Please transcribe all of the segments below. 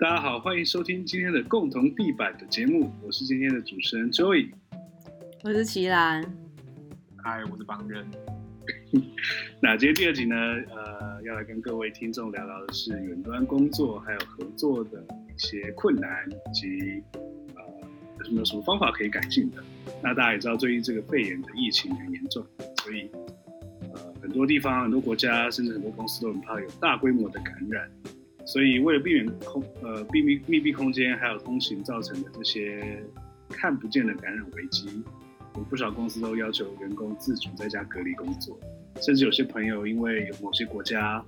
大家好，欢迎收听今天的共同地板的节目，我是今天的主持人 Joey，我是齐兰，嗨，我是邦任。那今天第二集呢，呃，要来跟各位听众聊聊的是远端工作还有合作的一些困难，以及呃有没有什么方法可以改进的。那大家也知道，最近这个肺炎的疫情很严重，所以呃很多地方、很多国家，甚至很多公司都很怕有大规模的感染。所以，为了避免空呃闭密密闭空间还有通行造成的这些看不见的感染危机，有不少公司都要求员工自主在家隔离工作，甚至有些朋友因为有某些国家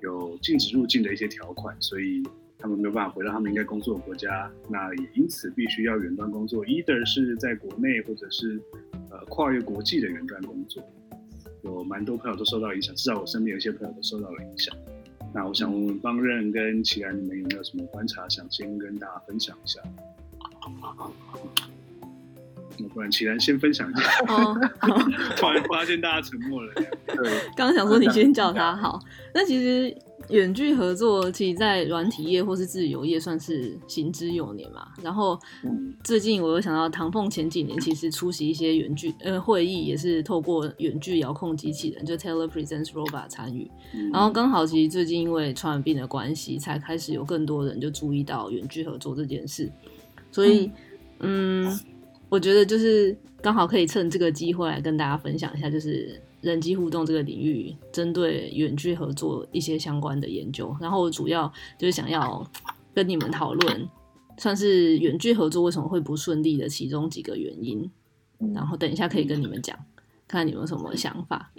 有禁止入境的一些条款，所以他们没有办法回到他们应该工作的国家，那也因此必须要远端工作，either 是在国内或者是呃跨越国际的远端工作，有蛮多朋友都受到影响，至少我身边有些朋友都受到了影响。那我想问问方任跟齐然，你们有没有什么观察，想先跟大家分享一下？那不然齐然先分享一下。哦，突然 发现大家沉默了。对，刚刚想说你先叫他好。那其实。远距合作，其实，在软体业或是自由业算是行之有年嘛。然后，最近我又想到唐凤前几年其实出席一些远距呃会议，也是透过远距遥控机器人，就 Telepresence Robot 参与。然后刚好其实最近因为传染病的关系，才开始有更多人就注意到远距合作这件事。所以，嗯，我觉得就是刚好可以趁这个机会来跟大家分享一下，就是。人机互动这个领域，针对远距合作一些相关的研究，然后我主要就是想要跟你们讨论，算是远距合作为什么会不顺利的其中几个原因，然后等一下可以跟你们讲，看看你们有什么想法。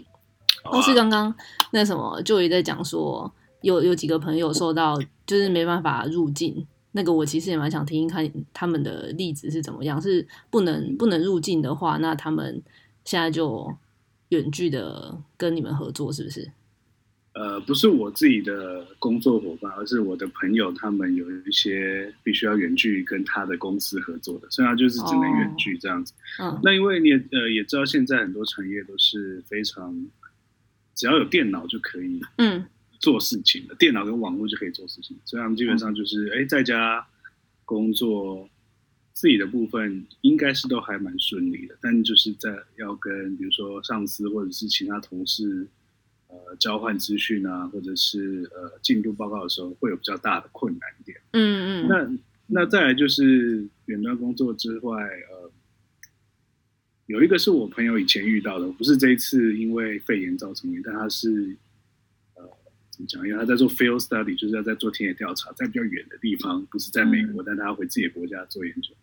但是刚刚那什么，就也在讲说，有有几个朋友受到就是没办法入境，那个我其实也蛮想听听看他们的例子是怎么样，是不能不能入境的话，那他们现在就。远距的跟你们合作是不是？呃，不是我自己的工作伙伴，而是我的朋友，他们有一些必须要远距跟他的公司合作的，所以他就是只能远距这样子。哦嗯、那因为你也呃也知道，现在很多产业都是非常只要有电脑就可以嗯做事情的，嗯、电脑跟网络就可以做事情，所以他们基本上就是哎、嗯、在家工作。自己的部分应该是都还蛮顺利的，但就是在要跟比如说上司或者是其他同事呃交换资讯啊，或者是呃进度报告的时候，会有比较大的困难点。嗯嗯。那那再来就是远端工作之外，呃，有一个是我朋友以前遇到的，不是这一次因为肺炎造成的，但他是呃怎么讲？因为他在做 field study，就是要在做田野调查，在比较远的地方，不是在美国，嗯、但他要回自己的国家做研究。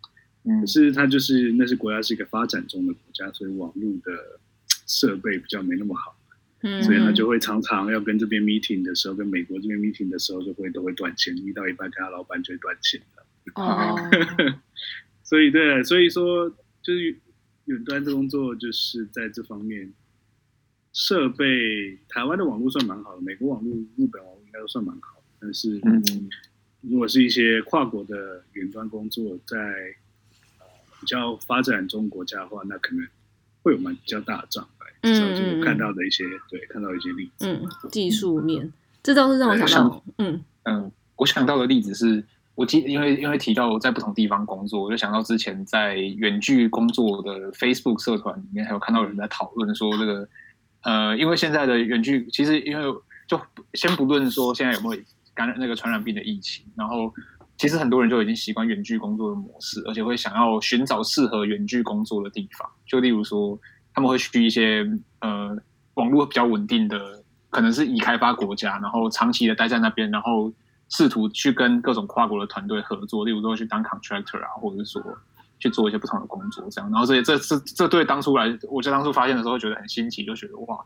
可是他就是那是国家是一个发展中的国家，所以网络的设备比较没那么好，嗯，所以他就会常常要跟这边 meeting 的时候，跟美国这边 meeting 的时候，就会都会断线，遇到一半跟他老板就会断线的。哦，所以对，所以说就是远端的工作就是在这方面设备，台湾的网络算蛮好的，美国网络、日本网络应该都算蛮好，但是嗯，如果是一些跨国的远端工作在比较发展中国家的话，那可能会有蛮比较大的障碍。嗯，就是看到的一些，对，看到一些例子。嗯，技术面，这倒是让我想到，嗯嗯，我想到的例子是，我记，因为因为提到在不同地方工作，我就想到之前在远距工作的 Facebook 社团里面，还有看到有人在讨论说，这个呃，因为现在的远距，其实因为就先不论说现在有没有感染那个传染病的疫情，然后。其实很多人就已经习惯远距工作的模式，而且会想要寻找适合远距工作的地方。就例如说，他们会去一些呃网络比较稳定的，可能是已开发国家，然后长期的待在那边，然后试图去跟各种跨国的团队合作。例如说去当 contractor 啊，或者是说去做一些不同的工作这样。然后这些这这这对当初来，我在当初发现的时候觉得很新奇，就觉得哇，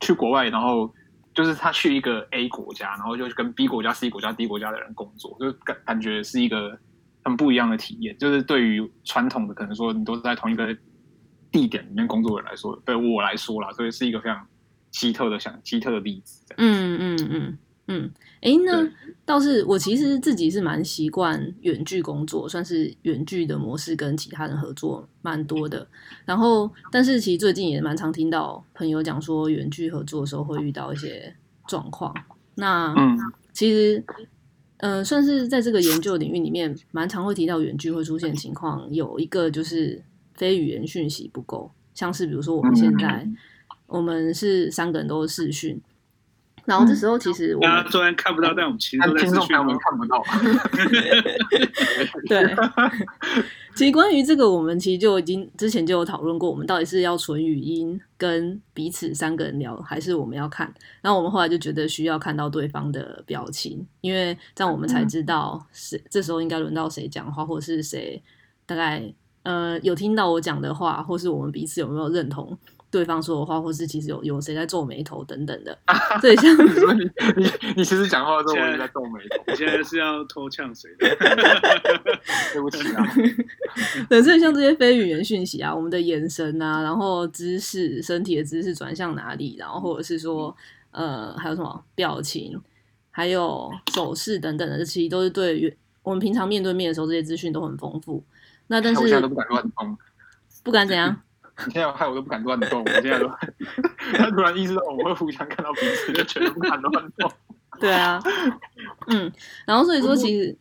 去国外然后。就是他去一个 A 国家，然后就跟 B 国家、C 国家、D 国家的人工作，就感感觉是一个很不一样的体验。就是对于传统的可能说你都是在同一个地点里面工作的人来说，对我来说啦，所以是一个非常奇特的、想奇特的例子。嗯嗯嗯。嗯，哎，那倒是我其实自己是蛮习惯远距工作，算是远距的模式跟其他人合作蛮多的。然后，但是其实最近也蛮常听到朋友讲说，远距合作的时候会遇到一些状况。那，嗯，其实呃，算是在这个研究领域里面，蛮常会提到远距会出现情况。有一个就是非语言讯息不够，像是比如说我们现在，嗯、我们是三个人都是视讯。然后这时候其实我们、嗯、虽然看不到，但我们其实都在视讯，我们看不到。对，其实关于这个，我们其实就已经之前就有讨论过，我们到底是要纯语音跟彼此三个人聊，还是我们要看？然后我们后来就觉得需要看到对方的表情，因为这样我们才知道谁、嗯、这时候应该轮到谁讲话，或者是谁大概呃有听到我讲的话，或是我们彼此有没有认同。对方说的话，或是其实有有谁在皱眉头等等的，所以像你你你其实讲话的时候我也在皱眉头，你现在是要偷呛谁？对不起啊。对，所以像这些非语言讯息啊，我们的眼神啊，然后姿势、身体的姿势转向哪里，然后或者是说呃还有什么表情，还有手势等等的，这其实都是对我们平常面对面的时候，这些资讯都很丰富。那但是我现在都不敢乱碰，不敢怎样？你现在害我都不敢乱动，我现在都他突然意识到我们会互相看到彼此，就全都不敢乱动。对啊，嗯，然后所以说其实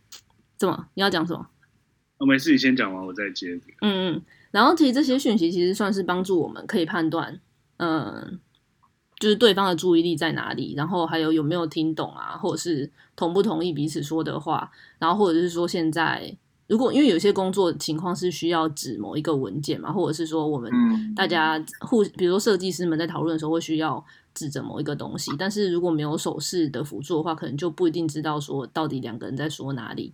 怎么你要讲什么？我没事，你先讲完，我再接。嗯嗯，然后其实这些讯息其实算是帮助我们可以判断，嗯，就是对方的注意力在哪里，然后还有有没有听懂啊，或者是同不同意彼此说的话，然后或者是说现在。如果因为有些工作情况是需要指某一个文件嘛，或者是说我们大家互，比如说设计师们在讨论的时候会需要指着某一个东西，但是如果没有手势的辅助的话，可能就不一定知道说到底两个人在说哪里。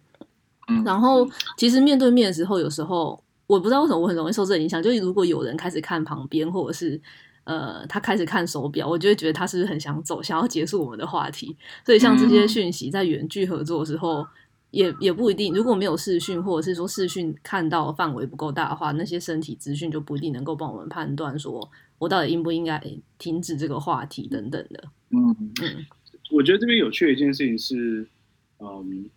然后其实面对面的时候，有时候我不知道为什么我很容易受这影响，就是如果有人开始看旁边，或者是呃他开始看手表，我就会觉得他是不是很想走，想要结束我们的话题。所以像这些讯息在远距合作的时候。也也不一定，如果没有视讯，或者是说视讯看到范围不够大的话，那些身体资讯就不一定能够帮我们判断，说我到底应不应该停止这个话题等等的。嗯嗯，我觉得这边有趣的一件事情是，嗯，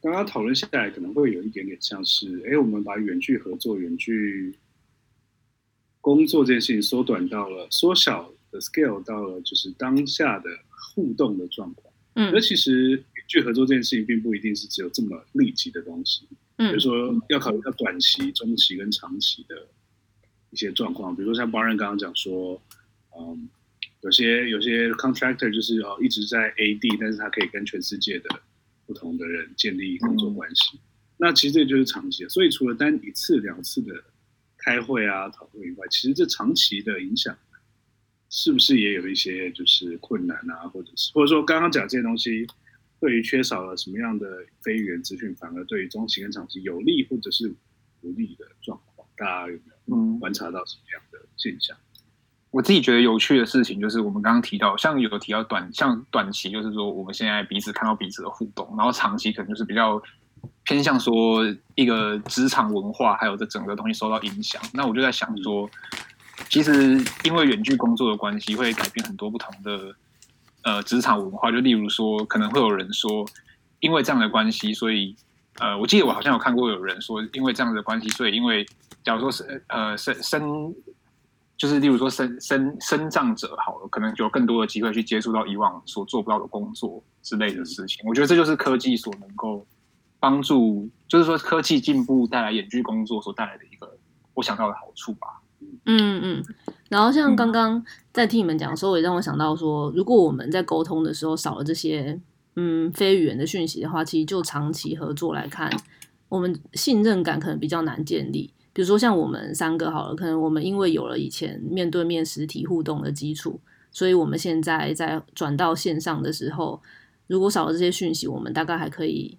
刚刚讨论下来可能会有一点点像是，哎，我们把远距合作、远距工作这件事情缩短到了缩小的 scale 到了就是当下的互动的状况。嗯，那其实。去合作这件事情，并不一定是只有这么立即的东西。嗯，比如说要考虑到短期、中期跟长期的一些状况。比如说像 Byron 刚刚讲说，嗯，有些有些 contractor 就是哦一直在 AD，但是他可以跟全世界的不同的人建立工作关系。嗯、那其实这就是长期的。所以除了单一次、两次的开会啊讨论以外，其实这长期的影响是不是也有一些就是困难啊，或者是或者说刚刚讲这些东西。对于缺少了什么样的非语言资讯，反而对于中期跟长期有利或者是不利的状况，大家有没有观察到什么样的现象？嗯，我自己觉得有趣的事情就是，我们刚刚提到，像有提到短，像短期就是说我们现在彼此看到彼此的互动，然后长期可能就是比较偏向说一个职场文化，还有这整个东西受到影响。那我就在想说，其实因为远距工作的关系，会改变很多不同的。呃，职场文化就例如说，可能会有人说，因为这样的关系，所以呃，我记得我好像有看过有人说，因为这样的关系，所以因为假如说是呃生生，就是例如说生生生长者好了，可能就有更多的机会去接触到以往所做不到的工作之类的事情。我觉得这就是科技所能够帮助，就是说科技进步带来远距工作所带来的一个我想到的好处吧。嗯嗯，然后像刚刚在听你们讲的时候，也让我想到说，如果我们在沟通的时候少了这些嗯非语言的讯息的话，其实就长期合作来看，我们信任感可能比较难建立。比如说像我们三个好了，可能我们因为有了以前面对面实体互动的基础，所以我们现在在转到线上的时候，如果少了这些讯息，我们大概还可以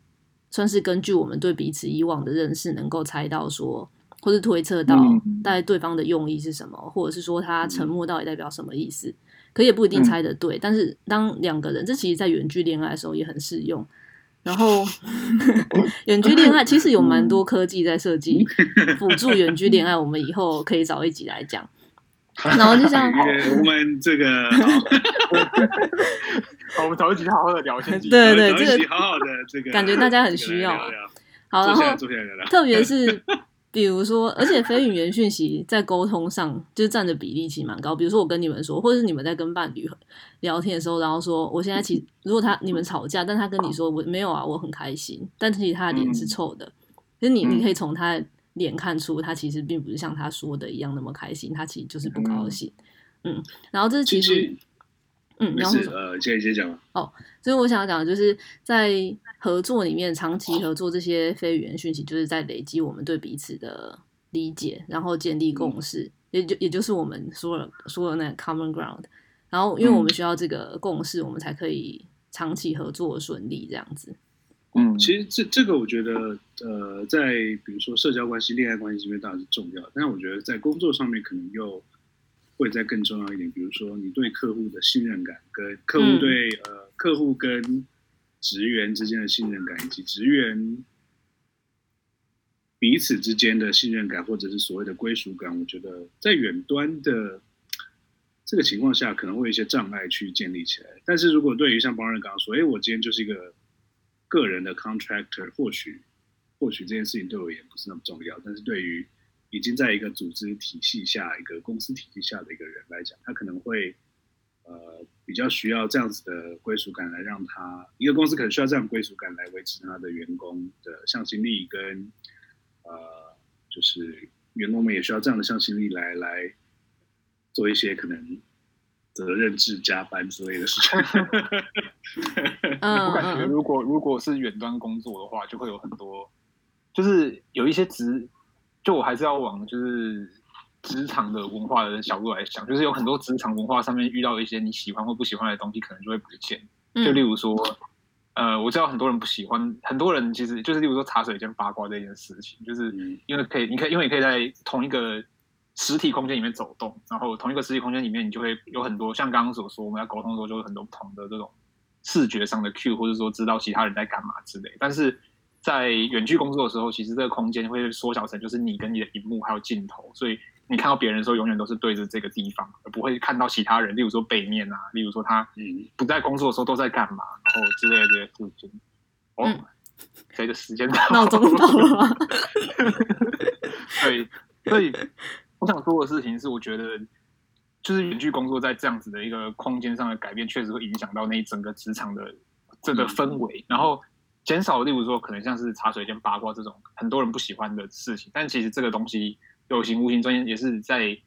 算是根据我们对彼此以往的认识，能够猜到说。或是推测到大概对方的用意是什么，嗯、或者是说他沉默到底代表什么意思，嗯、可也不一定猜得对。嗯、但是当两个人，这其实在远距恋爱的时候也很适用。然后 远距恋爱其实有蛮多科技在设计辅助远距恋爱，我们以后可以找一集来讲。然后就像 我们这个，好，我们找一集好好的聊天。对对，这个好好的这个感觉大家很需要。好，然后特别是。比如说，而且非语言讯息在沟通上就占的比例其实蛮高。比如说，我跟你们说，或者是你们在跟伴侣聊天的时候，然后说，我现在其实如果他你们吵架，但他跟你说我没有啊，我很开心，但其实他的脸是臭的。其实你你可以从他的脸看出，他其实并不是像他说的一样那么开心，他其实就是不高兴。嗯，然后这是其实。嗯，然后呃，接接讲哦，所以我想要讲的就是在合作里面，长期合作这些非语言讯息，就是在累积我们对彼此的理解，然后建立共识，嗯、也就也就是我们说了说了那个 common ground。然后，因为我们需要这个共识，嗯、我们才可以长期合作顺利这样子。嗯，其实这这个我觉得，呃，在比如说社交关系、恋爱关系这边当然是重要，但是我觉得在工作上面可能又。会再更重要一点，比如说你对客户的信任感，跟客户对、嗯、呃客户跟职员之间的信任感，以及职员彼此之间的信任感，或者是所谓的归属感，我觉得在远端的这个情况下，可能会有一些障碍去建立起来。但是如果对于像邦人刚刚说，哎，我今天就是一个个人的 contractor，或许或许这件事情对我也不是那么重要，但是对于已经在一个组织体系下，一个公司体系下的一个人来讲，他可能会呃比较需要这样子的归属感，来让他一个公司可能需要这样归属感来维持他的员工的向心力跟，呃就是员工们也需要这样的向心力来来做一些可能责任制加班之类的事情。我感觉如果 如果是远端工作的话，就会有很多，就是有一些职。就我还是要往就是职场的文化的角度来想，就是有很多职场文化上面遇到一些你喜欢或不喜欢的东西，可能就会不见。就例如说，呃，我知道很多人不喜欢，很多人其实就是例如说茶水间八卦这件事情，就是因为可以，你可以，因为你可以在同一个实体空间里面走动，然后同一个实体空间里面，你就会有很多像刚刚所说，我们在沟通的时候就有很多不同的这种视觉上的 cue，或者说知道其他人在干嘛之类，但是。在远距工作的时候，其实这个空间会缩小成就是你跟你的荧幕还有镜头，所以你看到别人的时候，永远都是对着这个地方，而不会看到其他人。例如说背面啊，例如说他不在工作的时候都在干嘛，然后之类的这些事情。哦，随着、嗯、时间闹钟到了吗？对，所以我想说的事情是，我觉得就是远距工作在这样子的一个空间上的改变，确实会影响到那一整个职场的这个氛围，嗯、然后。减少，例如说，可能像是茶水间八卦这种很多人不喜欢的事情，但其实这个东西有形无形中也是在，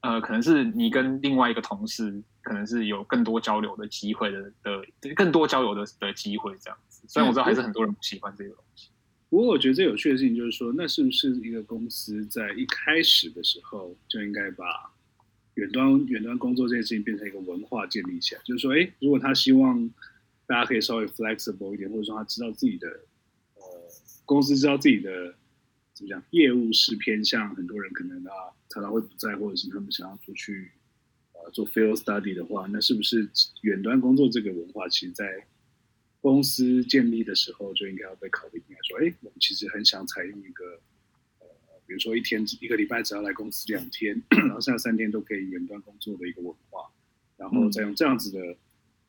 呃，可能是你跟另外一个同事，可能是有更多交流的机会的的，更多交流的的机会这样子。虽然我知道还是很多人不喜欢这个东西。不过我觉得最有趣的事情就是说，那是不是一个公司在一开始的时候就应该把远端远端工作这件事情变成一个文化建立起来？就是说，哎，如果他希望。大家可以稍微 flexible 一点，或者说他知道自己的，呃，公司知道自己的怎么讲，业务是偏向很多人可能啊常常会不在，或者是他们想要出去呃做 field study 的话，那是不是远端工作这个文化，其实在公司建立的时候就应该要被考虑进来，说，哎，我们其实很想采用一个呃，比如说一天一个礼拜只要来公司两天，然后剩下三天都可以远端工作的一个文化，然后再用这样子的。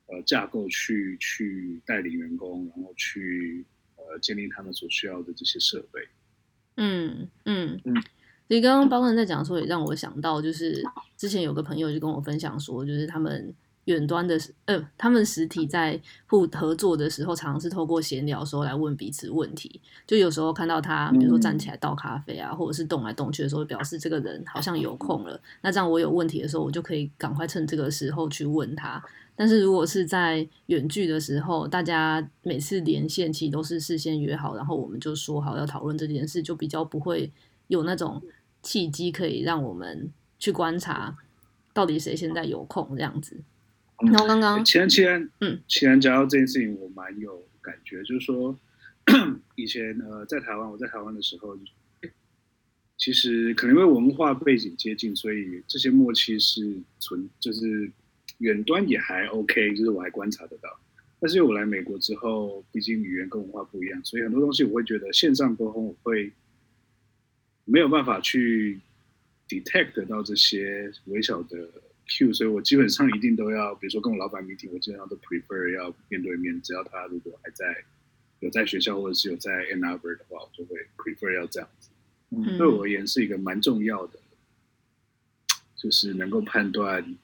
呃，架构去去带领员工，然后去呃建立他们所需要的这些设备。嗯嗯嗯。所以刚刚包文在讲的时候，也让我想到，就是之前有个朋友就跟我分享说，就是他们远端的呃，他们实体在互合作的时候，常常是透过闲聊的时候来问彼此问题。就有时候看到他，比如说站起来倒咖啡啊，嗯、或者是动来动去的时候，表示这个人好像有空了。那这样我有问题的时候，我就可以赶快趁这个时候去问他。但是如果是在远距的时候，大家每次连线其实都是事先约好，然后我们就说好要讨论这件事，就比较不会有那种契机可以让我们去观察到底谁现在有空这样子。然后刚刚其然，嗯，其然讲到这件事情，我蛮有感觉，就是说 以前呃在台湾，我在台湾的时候，其实可能因为文化背景接近，所以这些默契是存就是。远端也还 OK，就是我还观察得到。但是因为我来美国之后，毕竟语言跟文化不一样，所以很多东西我会觉得线上沟通我会没有办法去 detect 到这些微小的 cue，所以我基本上一定都要，比如说跟我老板 meeting，我基本上都 prefer 要面对面。只要他如果还在有在学校或者是有在 Ann Arbor 的话，我就会 prefer 要这样子。嗯对我而言是一个蛮重要的，就是能够判断。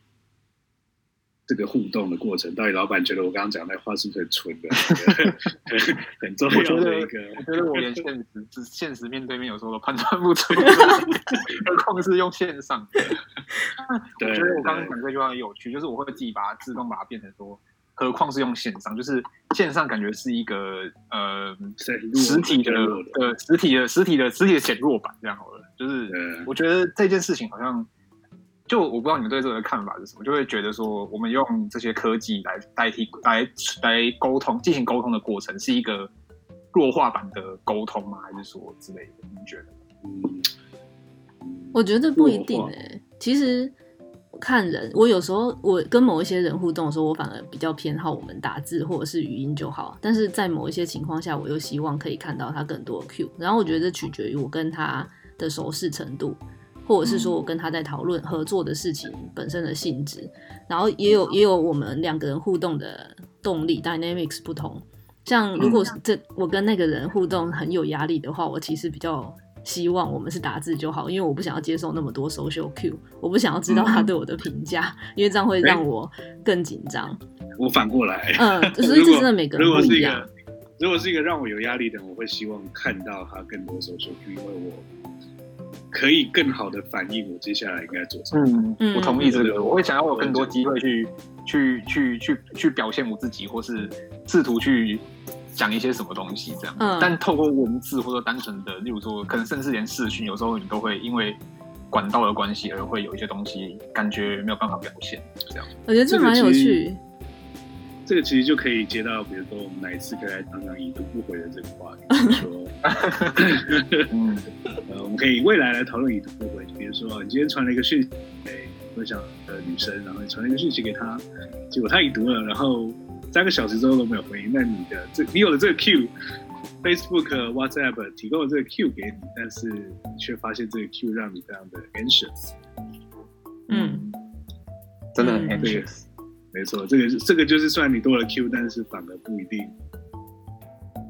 这个互动的过程，到底老板觉得我刚刚讲那话是不是很蠢的？很重要的一个。我觉得我连现实、只现实面对面有时候都判断不出，何况是用线上。我觉得我刚刚讲这句话很有趣，就是我会自己把它自动把它变成说，何况是用线上，就是线上感觉是一个呃实体的呃实体的实体的实体的减弱版这样好了。就是我觉得这件事情好像。就我不知道你们对这个看法是什么，就会觉得说，我们用这些科技来代替、来来沟通、进行沟通的过程，是一个弱化版的沟通吗？还是说之类的？你觉得？嗯，我觉得不一定诶、欸。其实看人，我有时候我跟某一些人互动的时候，我反而比较偏好我们打字或者是语音就好。但是在某一些情况下，我又希望可以看到他更多的 Q。然后我觉得这取决于我跟他的熟识程度。或者是说我跟他在讨论合作的事情本身的性质，然后也有也有我们两个人互动的动力 dynamics 不同。像如果这我跟那个人互动很有压力的话，我其实比较希望我们是打字就好，因为我不想要接受那么多 social cue，我不想要知道他对我的评价，因为这样会让我更紧张。我反过来，嗯，所 以这真的每个人不一样。如果是一个让我有压力的人，我会希望看到他更多 social cue，因为我。可以更好的反映我接下来应该做什么。嗯，我同意这个。我会想要有更多机会去去去去去表现我自己，或是试图去讲一些什么东西这样。嗯。但透过文字或者单纯的，例如说，可能甚至连视讯，有时候你都会因为管道的关系而会有一些东西感觉没有办法表现这样。我觉得这蛮有趣。这个其实就可以接到，比如说我们哪一次可以来谈谈已读不回的这个话题，比如说，嗯，呃，我们可以未来来讨论已读不回。比如说，你今天传了一个讯息给分享的女生，然后你传了一个讯息给她，结果她已读了，然后三个小时之后都没有回应，那你的这你有了这个 Q，Facebook、WhatsApp 提供了这个 Q 给你，但是你却发现这个 Q 让你非常的 anxious，嗯，真的很 anxious。没错，这个是这个就是算你多了 Q，但是反而不一定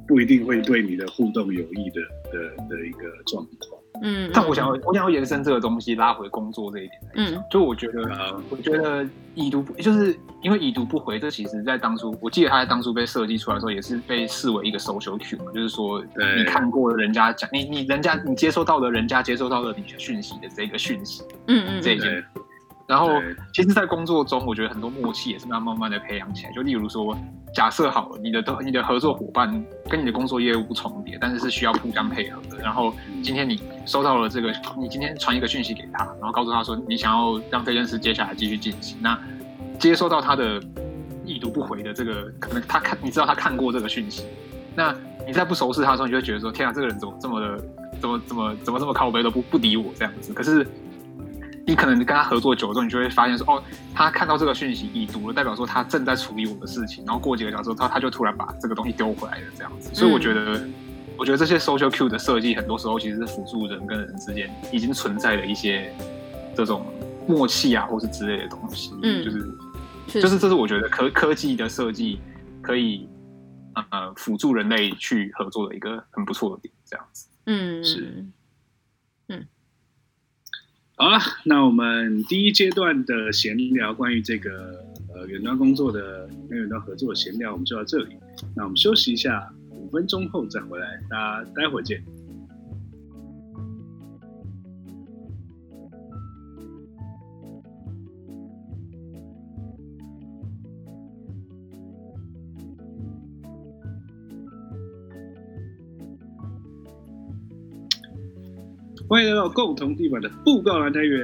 不一定会对你的互动有益的的的一个状况。嗯，但我想要我想要延伸这个东西拉回工作这一点来讲。嗯，就我觉得，嗯、我觉得已读不就是因为已读不回，这其实在当初，我记得他在当初被设计出来的时候，也是被视为一个 social Q 嘛，就是说你看过了人家讲你你人家你接收到了人家接收到了你的讯息的这个讯息，嗯嗯，这一件。然后，其实，在工作中，我觉得很多默契也是慢慢慢的培养起来。就例如说，假设好了，你的都你的合作伙伴跟你的工作业务不重叠，但是是需要互相配合的。然后，今天你收到了这个，你今天传一个讯息给他，然后告诉他说，你想要让这件事接下来继续进行。那接收到他的已读不回的这个，可能他看，你知道他看过这个讯息。那你在不熟悉他的时候，你就会觉得说，天啊，这个人怎么这么的，怎么怎么怎么这么靠背都不不理我这样子。可是。你可能跟他合作久了之后，你就会发现说，哦，他看到这个讯息已读了，代表说他正在处理我的事情，然后过几个小时，他他就突然把这个东西丢回来了，这样子。所以我觉得，嗯、我觉得这些 social cue 的设计，很多时候其实是辅助人跟人之间已经存在的一些这种默契啊，或是之类的东西。嗯，就是，实就是这是我觉得科科技的设计可以呃辅助人类去合作的一个很不错的点，这样子。嗯，是。好了，那我们第一阶段的闲聊，关于这个呃远端工作的跟远端合作闲聊，我们就到这里。那我们休息一下，五分钟后再回来，大家待会儿见。欢迎来到共同地板的布告栏单元。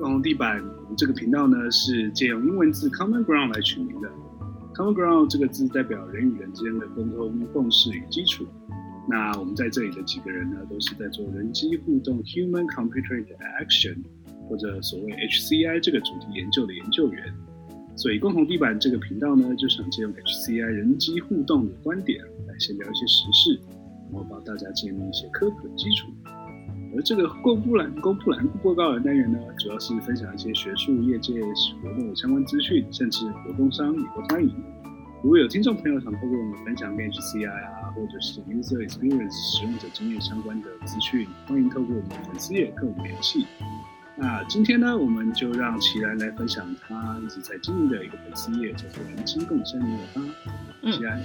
共同地板这个频道呢，是借用英文字 “common ground” 来取名的。“common ground” 这个字代表人与人之间的沟通共识与基础。那我们在这里的几个人呢，都是在做人机互动 （Human Computer Interaction） 或者所谓 HCI 这个主题研究的研究员。所以，共同地板这个频道呢，就想借用 HCI 人机互动的观点来先聊一些时事，然后帮大家建立一些科普的基础。而这个公布栏、公布栏、布告栏单元呢，主要是分享一些学术业界活动的相关资讯，甚至活动商也都欢迎。如果有听众朋友想透过我们分享跟 HCI 啊，或者是 User Experience 使用者经验相关的资讯，欢迎透过我们的粉丝页跟我们联系。那今天呢，我们就让齐然来分享他一直在经营的一个粉丝页，叫做“人机共生你我他”。嗯，琦兰。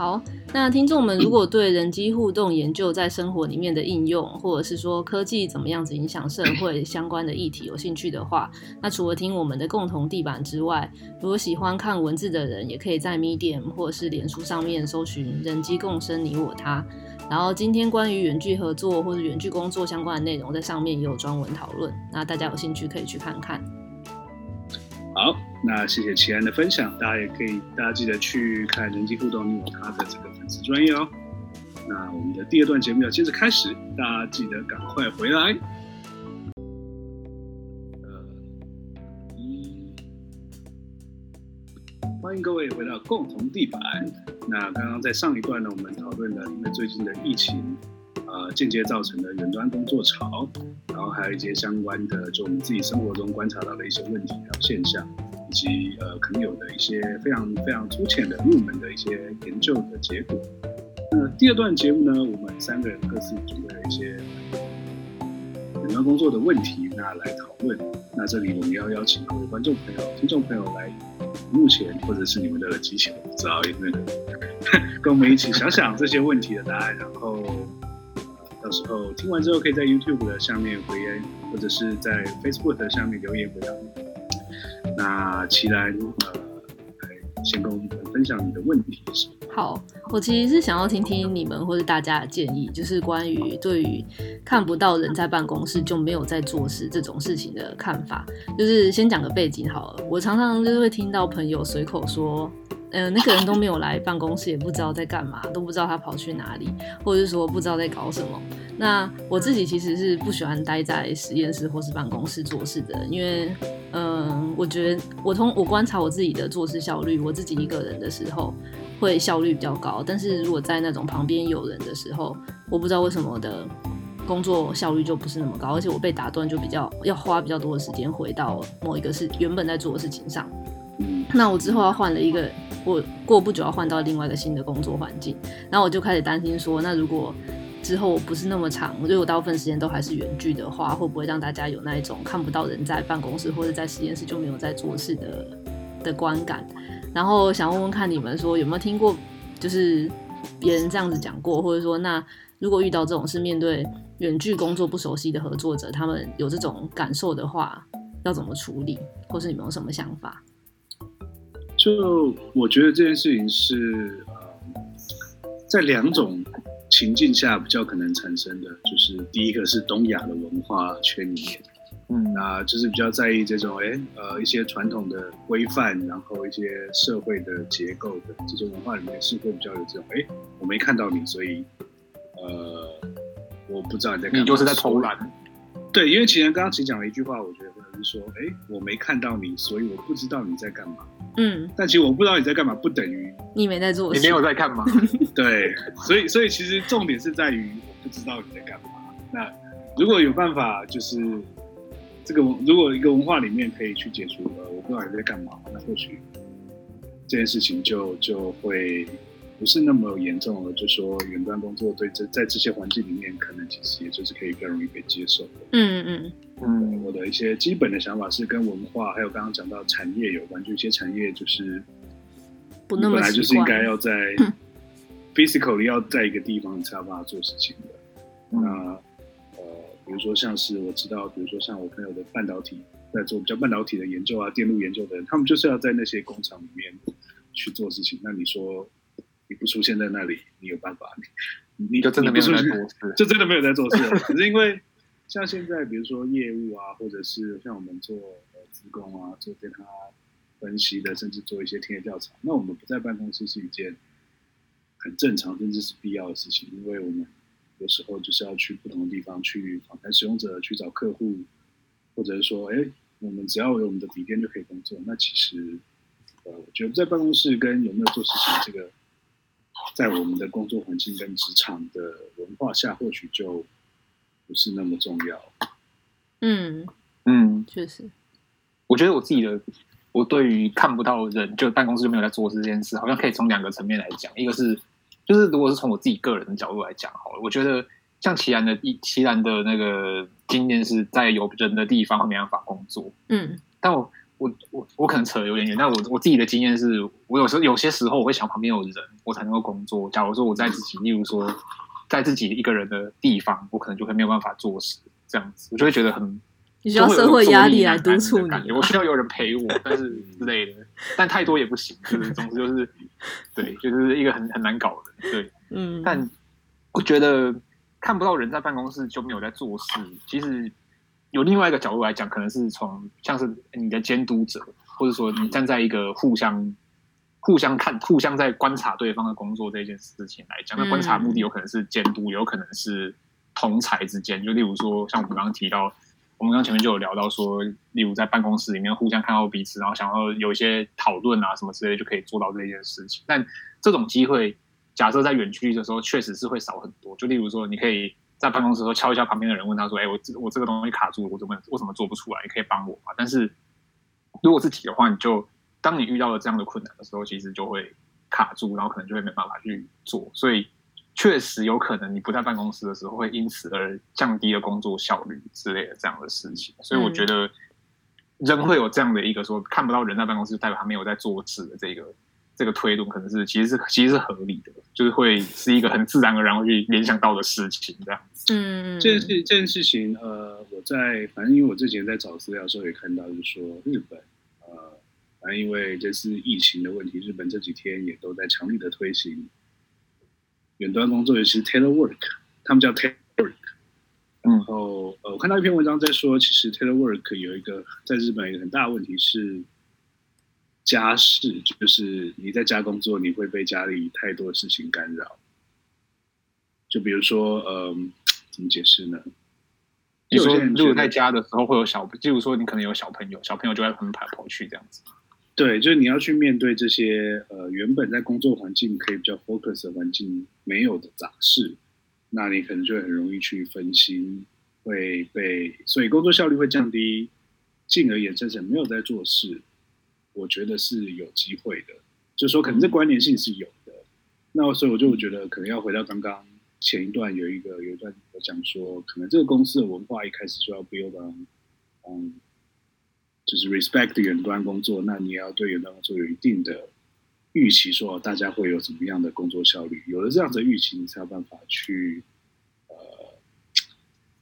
好，那听众们如果对人机互动研究在生活里面的应用，或者是说科技怎么样子影响社会相关的议题有兴趣的话，那除了听我们的共同地板之外，如果喜欢看文字的人，也可以在 Medium 或是脸书上面搜寻“人机共生你我他”。然后今天关于远距合作或者远距工作相关的内容，在上面也有专文讨论，那大家有兴趣可以去看看。好，那谢谢琦兰的分享，大家也可以，大家记得去看人机互动你我他的这个粉丝专业哦。那我们的第二段节目要接着开始，大家记得赶快回来。呃，一，欢迎各位回到共同地板。那刚刚在上一段呢，我们讨论了因为最近的疫情。呃，间接造成的远端工作潮，然后还有一些相关的，就我们自己生活中观察到的一些问题还有现象，以及呃可能有的一些非常非常粗浅的入门的一些研究的结果。那第二段节目呢，我们三个人各自准备了一些远端工作的问题，那来讨论。那这里我们要邀请各位观众朋友、听众朋友来目前或者是你们的耳机前，不知道有没有 跟我们一起想想这些问题的答案，然后。到时候听完之后，可以在 YouTube 的下面回言，或者是在 Facebook 的下面留言回答。那琦兰，呃，来先跟我们分享你的问题是。好，我其实是想要听听你们或者大家的建议，就是关于对于看不到人在办公室就没有在做事这种事情的看法。就是先讲个背景好了，我常常就是会听到朋友随口说。嗯、那个人都没有来办公室，也不知道在干嘛，都不知道他跑去哪里，或者是说不知道在搞什么。那我自己其实是不喜欢待在实验室或是办公室做事的，因为，嗯、我觉得我通我观察我自己的做事效率，我自己一个人的时候会效率比较高，但是如果在那种旁边有人的时候，我不知道为什么的工作效率就不是那么高，而且我被打断就比较要花比较多的时间回到某一个事原本在做的事情上。那我之后要换了一个。我过不久要换到另外一个新的工作环境，然后我就开始担心说，那如果之后我不是那么长，我觉得我大部分时间都还是远距的话，会不会让大家有那一种看不到人在办公室或者在实验室就没有在做事的的观感？然后想问问看你们说有没有听过，就是别人这样子讲过，或者说那如果遇到这种是面对远距工作不熟悉的合作者，他们有这种感受的话，要怎么处理，或是你们有什么想法？就我觉得这件事情是呃，在两种情境下比较可能产生的，就是第一个是东亚的文化圈里面，嗯，那就是比较在意这种哎呃一些传统的规范，然后一些社会的结构的这些文化里面是会比较有这种哎我没看到你，所以呃我不知道你在干嘛，你就是在偷懒。对，因为其实刚刚其实讲了一句话，我觉得可能是说哎我没看到你，所以我不知道你在干嘛。嗯，但其实我不知道你在干嘛，不等于你没在做事，你没有在干嘛？对，所以所以其实重点是在于我不知道你在干嘛。那如果有办法，就是这个如果一个文化里面可以去解除呃我不知道你在干嘛，那或许这件事情就就会不是那么严重了。就说远端工作对这在这些环境里面，可能其实也就是可以更容易被接受的。嗯嗯。嗯，我的一些基本的想法是跟文化，还有刚刚讲到产业有关，就一些产业就是不那么本来就是应该要在 physically 要在一个地方才有办法做事情的。嗯、那呃，比如说像是我知道，比如说像我朋友的半导体在做比较半导体的研究啊，电路研究的人，他们就是要在那些工厂里面去做事情。那你说你不出现在那里，你有办法？你你就真的没有在做事，就真的没有在做事，可是因为。像现在，比如说业务啊，或者是像我们做呃资工啊，做对他分析的，甚至做一些田野调查，那我们不在办公室是一件很正常，甚至是必要的事情，因为我们有时候就是要去不同的地方去访谈使用者，去找客户，或者是说，哎，我们只要有我们的笔电就可以工作。那其实，呃，我觉得在办公室跟有没有做事情，这个在我们的工作环境跟职场的文化下，或许就。不是那么重要。嗯嗯，确实。我觉得我自己的我对于看不到人就办公室就没有在做这件事，好像可以从两个层面来讲，一个是就是如果是从我自己个人的角度来讲好了，我觉得像奇然的奇然的那个经验是在有人的地方没办法工作，嗯，但我我我我可能扯的有点远，但我我自己的经验是我有时候有些时候我会想旁边有人我才能够工作，假如说我在自己，例如说在自己一个人的地方，我可能就会没有办法做事，这样子我就会觉得很。你需要社会压力来督促你，我需要有人陪我，但是之类的，但太多也不行，就是总之就是，对，就是一个很很难搞的，对，嗯。但我觉得看不到人在办公室就没有在做事，其实有另外一个角度来讲，可能是从像是你的监督者，或者说你站在一个互相互相看、互相在观察对方的工作这件事情来讲，那观察目的有可能是监督，有可能是同才之间，就例如说像我们刚刚提到。我们刚前面就有聊到说，例如在办公室里面互相看到彼此，然后想要有一些讨论啊什么之类，就可以做到这件事情。但这种机会，假设在远距离的时候，确实是会少很多。就例如说，你可以在办公室的时候敲一下旁边的人，问他说：“哎，我这我这个东西卡住了，我怎么我怎么做不出来？你可以帮我吗？”但是如果自己的话，你就当你遇到了这样的困难的时候，其实就会卡住，然后可能就会没办法去做。所以。确实有可能，你不在办公室的时候，会因此而降低了工作效率之类的这样的事情。所以我觉得，人会有这样的一个说看不到人在办公室，代表他没有在做事的这个这个推动，可能是其实是其实是合理的，就是会 是一个很自然而然会去联想到的事情这样子。嗯，这件事这件事情，呃，我在反正因为我之前在找资料的时候也看到，就是说日本，呃，反正因为这次疫情的问题，日本这几天也都在强力的推行。远端工作尤其是 telework，他们叫 telework。然后呃，我看到一篇文章在说，其实 telework 有一个在日本有一个很大的问题是家事，就是你在家工作，你会被家里太多的事情干扰。就比如说，嗯、呃，怎么解释呢？你说如果在家的时候会有小，比如说你可能有小朋友，小朋友就会跑来跑去这样子。对，就是你要去面对这些呃，原本在工作环境可以比较 focus 的环境没有的杂事，那你可能就会很容易去分心，会被所以工作效率会降低，进而衍生成没有在做事。我觉得是有机会的，就说可能这关联性是有的。那所以我就觉得可能要回到刚刚前一段有一个有一段我讲说，可能这个公司的文化一开始就要 build on，嗯。就是 respect 远端工作，那你也要对远端工作有一定的预期，说大家会有怎么样的工作效率。有了这样的预期，你才有办法去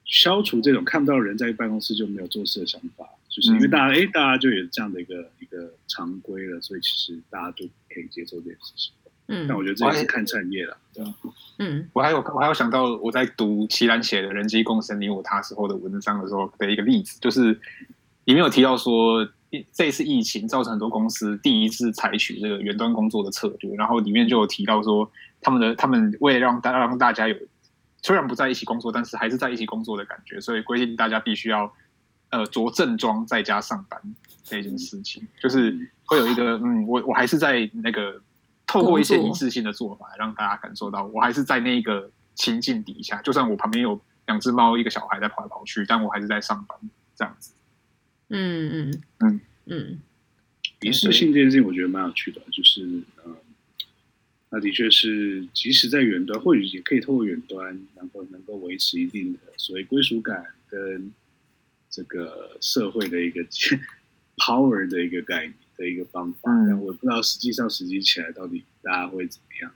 消除这种看不到人在办公室就没有做事的想法。就是因为大家哎、嗯，大家就有这样的一个一个常规了，所以其实大家都可以接受这件事情。嗯，但我觉得这也是看产业了，对吧？嗯，我还有我还有想到我在读齐兰写的人机共生你我他时候的文章的时候的一个例子，就是。里面有提到说，这次疫情造成很多公司第一次采取这个远端工作的策略，然后里面就有提到说，他们的他们为了让大让大家有虽然不在一起工作，但是还是在一起工作的感觉，所以规定大家必须要呃着正装在家上班这件事情，就是会有一个嗯，我我还是在那个透过一些仪式性的做法，让大家感受到我还是在那个情境底下，就算我旁边有两只猫一个小孩在跑来跑去，但我还是在上班这样子。嗯嗯嗯嗯，仪式性这件事情我觉得蛮有趣的，就是嗯，那的确是，即使在远端，或许也可以透过远端，然后能够维持一定的所谓归属感跟这个社会的一个 power 的一个概念的一个方法。但、嗯、我不知道实际上实际起来到底大家会怎么样。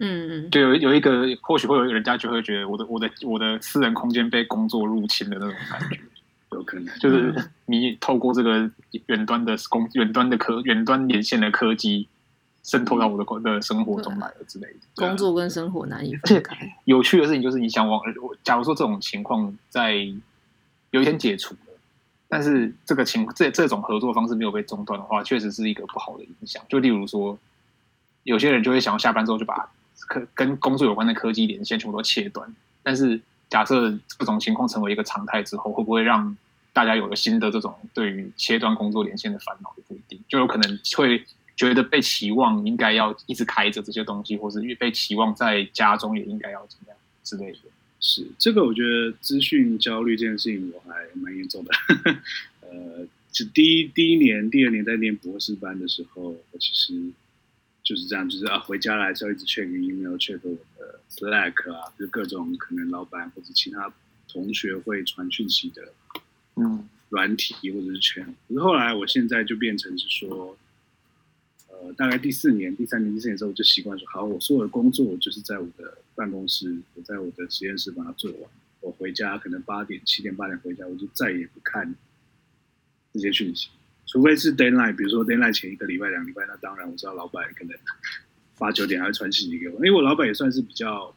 嗯嗯，对有有一个，或许会有人家就会觉得我的我的我的私人空间被工作入侵的那种感觉。有可能就是你透过这个远端的工、远端的科、远端连线的科技渗透到我的工的生活中来了之类的。工作跟生活难以分开。有趣的事情就是，你想往，假如说这种情况在有一天解除了，但是这个情这这种合作方式没有被中断的话，确实是一个不好的影响。就例如说，有些人就会想要下班之后就把科跟工作有关的科技连线全部都切断，但是。假设这种情况成为一个常态之后，会不会让大家有了新的这种对于切断工作连线的烦恼？也不一定，就有可能会觉得被期望应该要一直开着这些东西，或是被期望在家中也应该要怎么样之类的。是这个，我觉得资讯焦虑这件事情我还蛮严重的。呃，就第一第一年、第二年在念博士班的时候，我其实就是这样，就是啊，回家来之后一直 check email，check 我的 Slack 啊，就各种可能老板或者其他同学会传讯息的，嗯，软体或者是圈。可是后来，我现在就变成是说，大概第四年、第三年、第四年之后，我就习惯说，好，我所有的工作就是在我的办公室，我在我的实验室把它做完。我回家可能八点、七点、八点回家，我就再也不看。这些讯息，除非是 deadline，比如说 deadline 前一个礼拜、两礼拜，那当然我知道老板可能 八九点还会传讯息给我，因为我老板也算是比较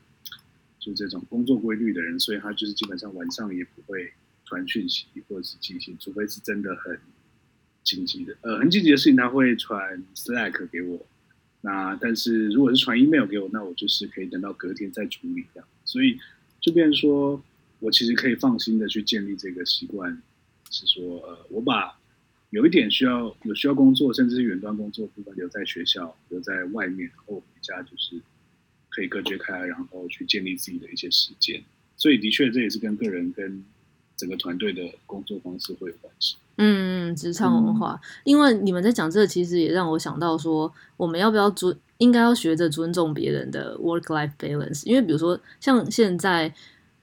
就这种工作规律的人，所以他就是基本上晚上也不会传讯息或者是寄信，除非是真的很紧急的，呃，很紧急的事情他会传 Slack 给我。那但是如果是传 email 给我，那我就是可以等到隔天再处理掉。所以就变成说我其实可以放心的去建立这个习惯。是说，呃，我把有一点需要有需要工作，甚至是远端工作，部分留在学校，留在外面，然后回家就是可以隔绝开，然后去建立自己的一些时间。所以，的确，这也是跟个人跟整个团队的工作方式会有关系。嗯，职场文化，嗯、因为你们在讲这个，其实也让我想到说，我们要不要尊，应该要学着尊重别人的 work-life balance。因为，比如说，像现在。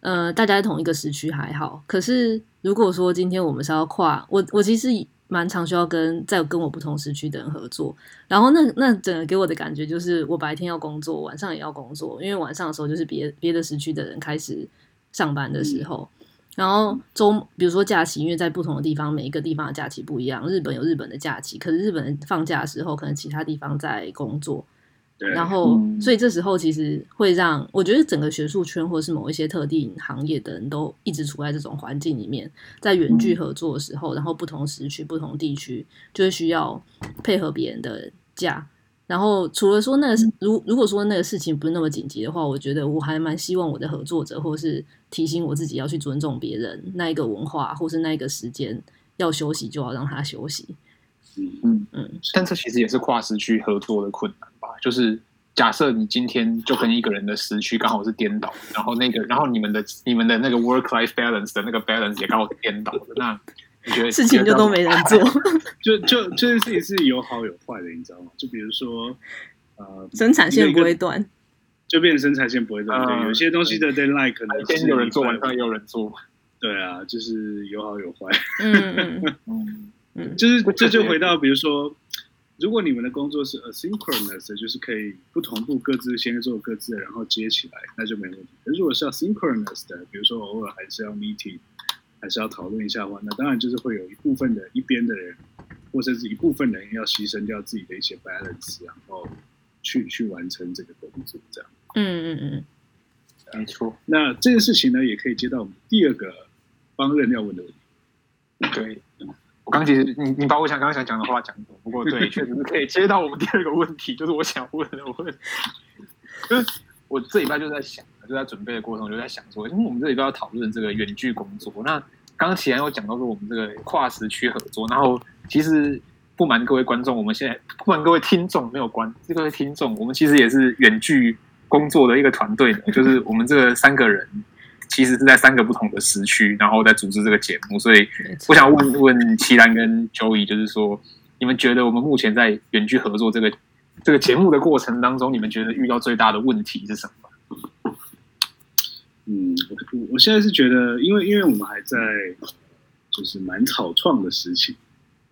呃，大家在同一个时区还好，可是如果说今天我们是要跨，我我其实蛮常需要跟在跟我不同时区的人合作，然后那那整个给我的感觉就是我白天要工作，晚上也要工作，因为晚上的时候就是别别的时区的人开始上班的时候，嗯、然后周比如说假期，因为在不同的地方，每一个地方的假期不一样，日本有日本的假期，可是日本人放假的时候，可能其他地方在工作。然后，所以这时候其实会让我觉得整个学术圈或是某一些特定行业的人都一直处在这种环境里面，在远距合作的时候，然后不同时区、不同地区就会需要配合别人的假。然后除了说那个，如如果说那个事情不是那么紧急的话，我觉得我还蛮希望我的合作者或是提醒我自己要去尊重别人那一个文化，或是那一个时间要休息就要让他休息。嗯嗯嗯，但这其实也是跨时区合作的困难吧？就是假设你今天就跟一个人的时区刚好是颠倒，然后那个，然后你们的你们的那个 work life balance 的那个 balance 也刚好颠倒的，那你觉得事情就都没人做？就就这件事情是有好有坏的，你知道吗？就比如说，呃，生产线不会断，就变成生产线不会断。对，有些东西的 deadline 可能先有人做，晚上也有人做。对啊，就是有好有坏。嗯嗯。嗯，就是这就回到，比如说，如果你们的工作是 asynchronous，就是可以不同步各自先做各自的，然后接起来，那就没问题。可是如果是要 synchronous 的，比如说偶尔还是要 meeting，还是要讨论一下的话，那当然就是会有一部分的一边的人，或者是一部分人要牺牲掉自己的一些 balance，然后去去完成这个工作，这样。嗯嗯嗯，没错。那这件事情呢，也可以接到我们第二个帮任要问的问题。对。我刚其实你你把我想刚刚想讲的话讲过，不过对，确实是可以接到我们第二个问题，就是我想问的问题。就是我这礼拜就在想，就在准备的过程，我就在想说，因为我们这礼拜要讨论这个远距工作，那刚刚起来有讲到说我们这个跨时区合作，然后其实不瞒各位观众，我们现在不瞒各位听众没有关，这各位听众，我们其实也是远距工作的一个团队呢，就是我们这三个人。其实是在三个不同的时区，然后在组织这个节目，所以我想问问奇兰跟 Joey，就是说，你们觉得我们目前在远距合作这个这个节目的过程当中，你们觉得遇到最大的问题是什么？嗯，我我现在是觉得，因为因为我们还在就是蛮草创的时期，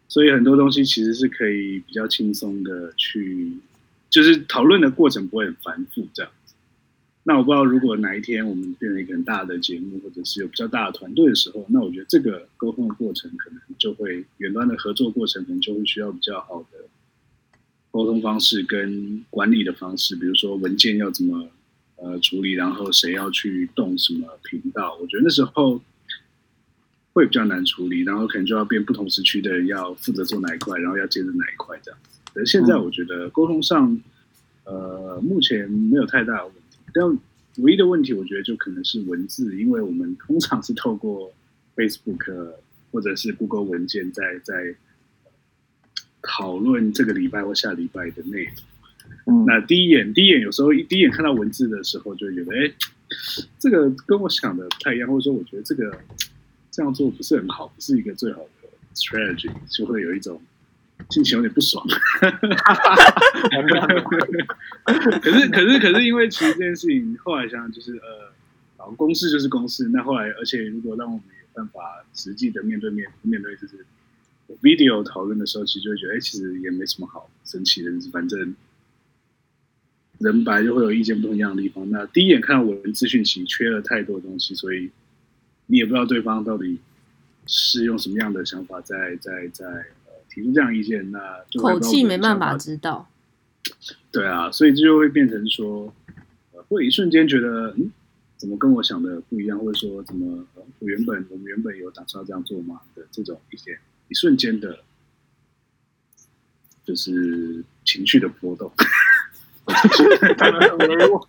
所以很多东西其实是可以比较轻松的去，就是讨论的过程不会很繁复这样子。那我不知道，如果哪一天我们变成一个很大的节目，或者是有比较大的团队的时候，那我觉得这个沟通的过程可能就会远端的合作过程，可能就会需要比较好的沟通方式跟管理的方式，比如说文件要怎么呃处理，然后谁要去动什么频道，我觉得那时候会比较难处理，然后可能就要变不同时区的人要负责做哪一块，然后要接着哪一块这样。可是现在我觉得沟通上，呃，目前没有太大的问题。但唯一的问题，我觉得就可能是文字，因为我们通常是透过 Facebook 或者是 Google 文件在在讨论这个礼拜或下礼拜的内容。嗯，那第一眼，第一眼有时候一第一眼看到文字的时候，就觉得，哎，这个跟我想的不太一样，或者说我觉得这个这样做不是很好，不是一个最好的 strategy，就会有一种心情有点不爽。可是可是可是，因为其实这件事情后来想想，就是呃，公事就是公事。那后来，而且如果让我们有办法实际的面对面面对，就是 video 讨论的时候，其实就会觉得，哎，其实也没什么好生气的，反正。人白就会有意见不一样的地方。那第一眼看到文字讯息缺了太多东西，所以你也不知道对方到底是用什么样的想法在在在呃提出这样意见。那口气没办法知道。对啊，所以这就会变成说，呃、会一瞬间觉得，嗯，怎么跟我想的不一样，或者说怎么我原本我们原本有打算这样做吗的这种一些一瞬间的，就是情绪的波动。可能很委婉，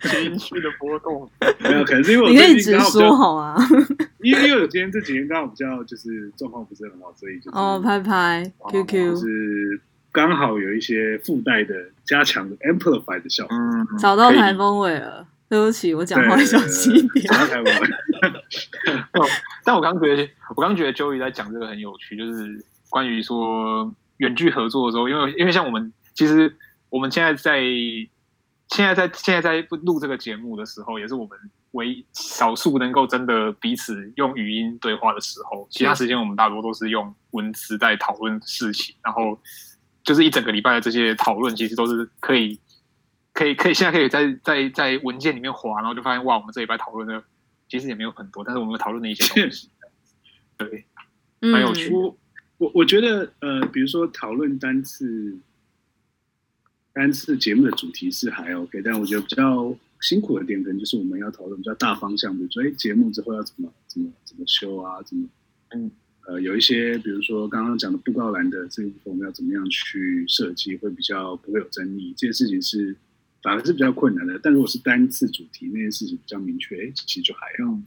情绪的波动没有，可能是因为我你可以直说好啊。因为因为我今天这几天刚好比较就是状况不是很好，所以就是哦拍拍 QQ，就是刚好有一些附带的加强的 amplify 的效果。嗯，找到台风尾了，对不起，我讲话小心一点。找到台风尾。但我刚觉得，我刚觉得 Joey 在讲这个很有趣，就是关于说远距合作的时候，因为因为像我们其实。我们现在在现在在现在在录这个节目的时候，也是我们唯少数能够真的彼此用语音对话的时候。其他时间我们大多都是用文字在讨论事情，然后就是一整个礼拜的这些讨论，其实都是可以可以可以现在可以在在在文件里面滑，然后就发现哇，我们这礼拜讨论的其实也没有很多，但是我们讨论的一些东西，对，蛮有趣。我我我觉得呃，比如说讨论单次。单次节目的主题是还 OK，但我觉得比较辛苦的点可能就是我们要讨论比较大方向，比如说哎，节目之后要怎么怎么怎么修啊，怎么嗯呃有一些比如说刚刚讲的布告栏的这个部分，我们要怎么样去设计会比较不会有争议，这件事情是反而是比较困难的。但如果是单次主题那件事情比较明确，哎，其实就还好。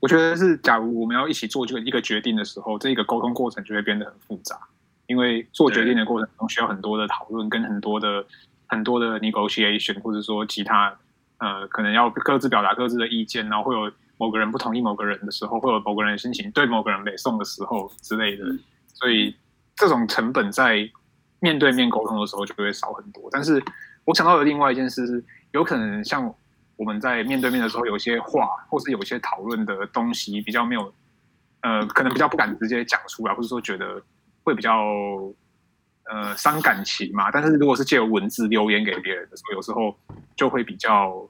我觉得是，假如我们要一起做这个一个决定的时候，这个沟通过程就会变得很复杂。因为做决定的过程中需要很多的讨论，跟很多的很多的 negotiation，或者说其他呃，可能要各自表达各自的意见，然后会有某个人不同意某个人的时候，会有某个人的心情对某个人北宋的时候之类的，所以这种成本在面对面沟通的时候就会少很多。但是我想到的另外一件事是，有可能像我们在面对面的时候，有些话或是有些讨论的东西比较没有，呃，可能比较不敢直接讲出来，或者说觉得。会比较呃伤感情嘛，但是如果是借由文字留言给别人的时候，有时候就会比较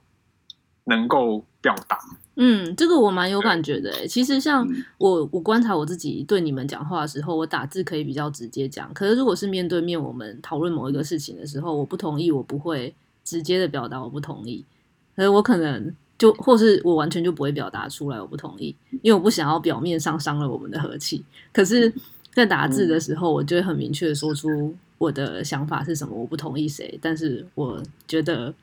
能够表达。嗯，这个我蛮有感觉的诶。其实像我，我观察我自己对你们讲话的时候，我打字可以比较直接讲。可是如果是面对面，我们讨论某一个事情的时候，我不同意，我不会直接的表达我不同意。所以我可能就或是我完全就不会表达出来我不同意，因为我不想要表面上伤了我们的和气。可是。在打字的时候，我就会很明确的说出我的想法是什么，我不同意谁，但是我觉得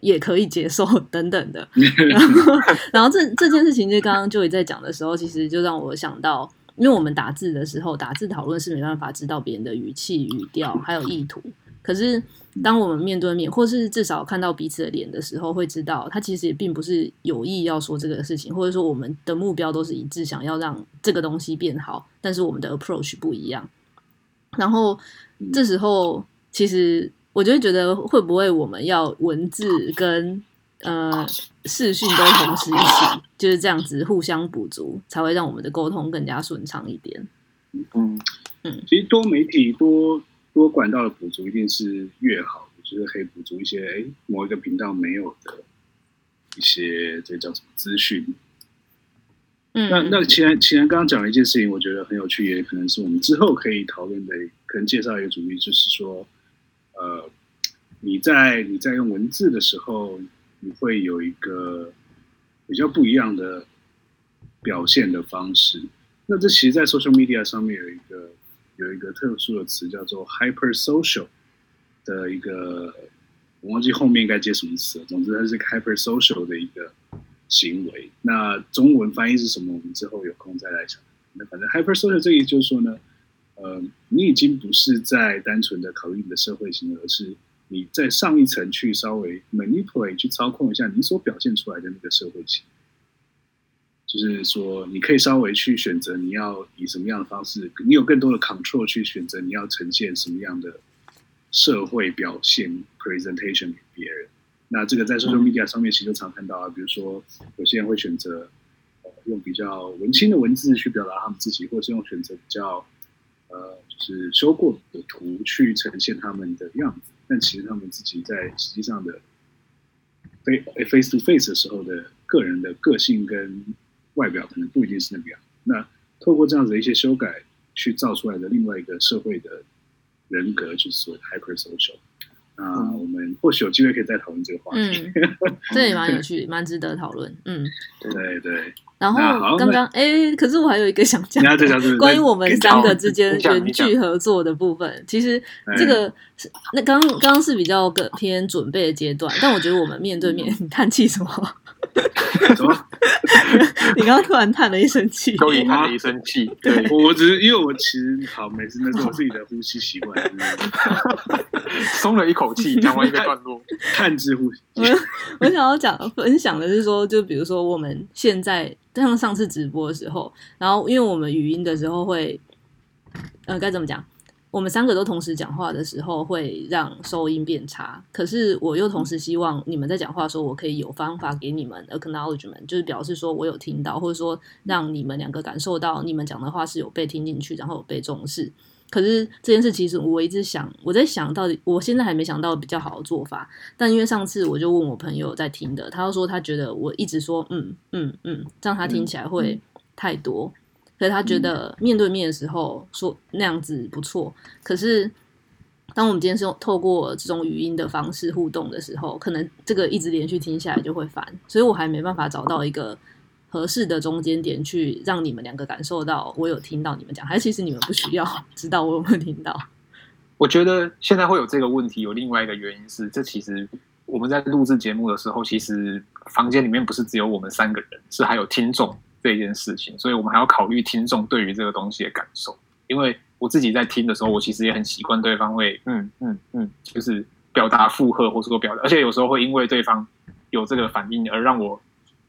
也可以接受 等等的。然后，然后这这件事情就刚刚 Joey 在讲的时候，其实就让我想到，因为我们打字的时候，打字讨论是没办法知道别人的语气、语调还有意图，可是。当我们面对面，或是至少看到彼此的脸的时候，会知道他其实也并不是有意要说这个事情，或者说我们的目标都是一致，想要让这个东西变好，但是我们的 approach 不一样。然后这时候，其实我就会觉得，会不会我们要文字跟呃视讯都同时一起，就是这样子互相补足，才会让我们的沟通更加顺畅一点。嗯嗯，其实多媒体多。多管道的补足一定是越好的，就是可以补足一些哎某一个频道没有的一些这叫什么资讯。嗯，那那其然其然刚刚讲了一件事情，我觉得很有趣，也可能是我们之后可以讨论的，可能介绍一个主题，就是说，呃，你在你在用文字的时候，你会有一个比较不一样的表现的方式。那这其实，在 social media 上面有一个。有一个特殊的词叫做 hyper social 的一个，我忘记后面该接什么词了。总之，它是 hyper social 的一个行为。那中文翻译是什么？我们之后有空再来讲。那反正 hyper social 这个就是说呢，呃，你已经不是在单纯的考虑你的社会行为，而是你在上一层去稍微 manipulate 去操控一下你所表现出来的那个社会行为。就是说你可以稍微去选择你要以什么样的方式，你有更多的 control 去选择你要呈现什么样的社会表现 presentation 给别人。那这个在 social media 上面其实常看到啊，比如说有些人会选择用比较文青的文字去表达他们自己，或是用选择比较呃就是修过的图去呈现他们的样子，但其实他们自己在实际上的 face to face 的时候的个人的个性跟外表可能不一定是那个样。那透过这样子的一些修改去造出来的另外一个社会的人格，就是所谓 hyper social。那，我们或许有机会可以再讨论这个话题。嗯，这也蛮有趣，蛮值得讨论。嗯，对对。然后刚刚哎，可是我还有一个想讲，关于我们三个之间远距合作的部分。其实这个是那刚刚刚是比较个偏准备的阶段，但我觉得我们面对面，你叹气什么？什么？你刚刚突然叹了一声气，都已叹了一声气。对，我只是因为我其实好，每次那是我自己的呼吸习惯，松了一口气，讲完一个段落，叹之呼吸。我我想要讲分享的是说，就比如说我们现在像上次直播的时候，然后因为我们语音的时候会，呃，该怎么讲？我们三个都同时讲话的时候，会让收音变差。可是我又同时希望你们在讲话的时候，我可以有方法给你们 acknowledgement，就是表示说我有听到，或者说让你们两个感受到你们讲的话是有被听进去，然后有被重视。可是这件事其实我一直想，我在想到底，我现在还没想到比较好的做法。但因为上次我就问我朋友在听的，他就说他觉得我一直说嗯嗯嗯，这样他听起来会太多。所以他觉得面对面的时候说那样子不错，可是当我们今天是用透过这种语音的方式互动的时候，可能这个一直连续听下来就会烦，所以我还没办法找到一个合适的中间点去让你们两个感受到我有听到你们讲，还是其实你们不需要知道我有没有听到？我觉得现在会有这个问题，有另外一个原因是，这其实我们在录制节目的时候，其实房间里面不是只有我们三个人，是还有听众。这件事情，所以我们还要考虑听众对于这个东西的感受。因为我自己在听的时候，我其实也很习惯对方会嗯嗯嗯，就是表达附和或是说表达，而且有时候会因为对方有这个反应而让我